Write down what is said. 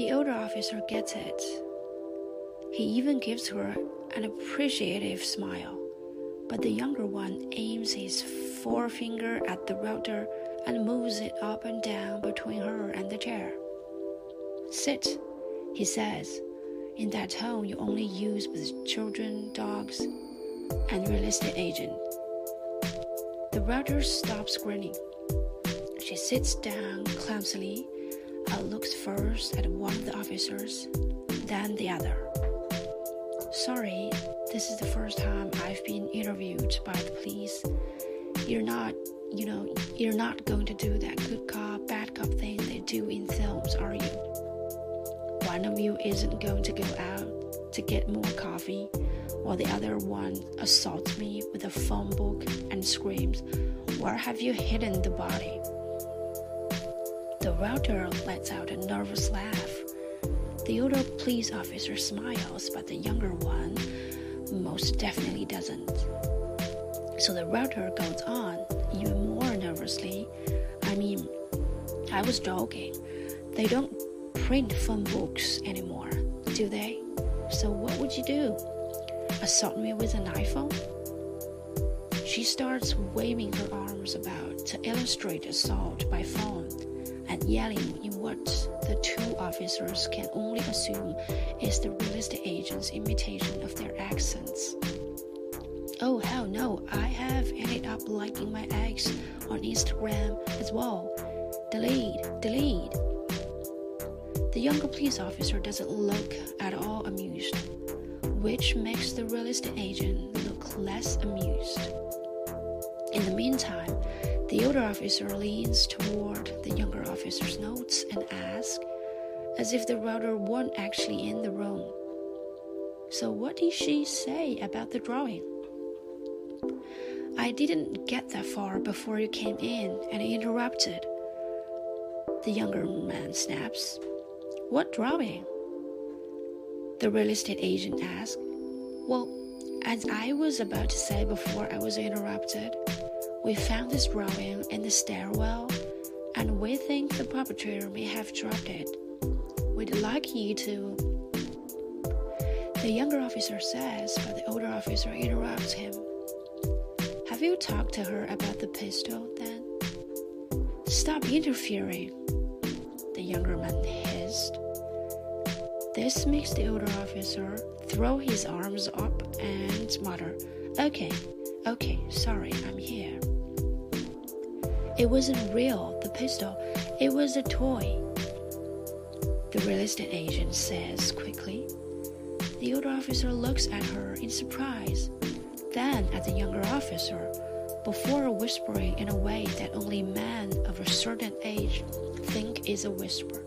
The older officer gets it. He even gives her an appreciative smile, but the younger one aims his forefinger at the realtor and moves it up and down between her and the chair. Sit, he says, in that tone you only use with children, dogs, and real estate agent. The realtor stops grinning. She sits down clumsily and looks first at one of the officers, then the other. Sorry, this is the first time I've been interviewed by the police. You're not, you know, you're not going to do that good cop, bad cop thing they do in films, are you? One of you isn't going to go out to get more coffee, while the other one assaults me with a phone book and screams, Where have you hidden the body? The realtor lets out a nervous laugh. The older police officer smiles, but the younger one most definitely doesn't. So the realtor goes on, even more nervously. I mean, I was joking. They don't print phone books anymore, do they? So what would you do? Assault me with an iPhone? She starts waving her arms about to illustrate assault by phone and yelling in what the two officers can only assume is the real estate agent's imitation of their accents. Oh, hell no, I have ended up liking my ex on Instagram as well. Delete, delete. The younger police officer doesn't look at all amused, which makes the real estate agent look less amused. In the meantime, the older officer leans toward the younger officer's notes and asks, as if the realtor weren't actually in the room. So, what did she say about the drawing? I didn't get that far before you came in and interrupted. The younger man snaps. What drawing? The real estate agent asks. Well, as I was about to say before I was interrupted, we found this drawing in the stairwell and we think the perpetrator may have dropped it. We'd like you to. The younger officer says, but the older officer interrupts him. Have you talked to her about the pistol then? Stop interfering, the younger man hissed. This makes the older officer throw his arms up and mutter, Okay, okay, sorry, I'm here. It wasn't real, the pistol, it was a toy. The real estate agent says quickly. The older officer looks at her in surprise then at the younger officer, before whispering in a way that only men of a certain age think is a whisper.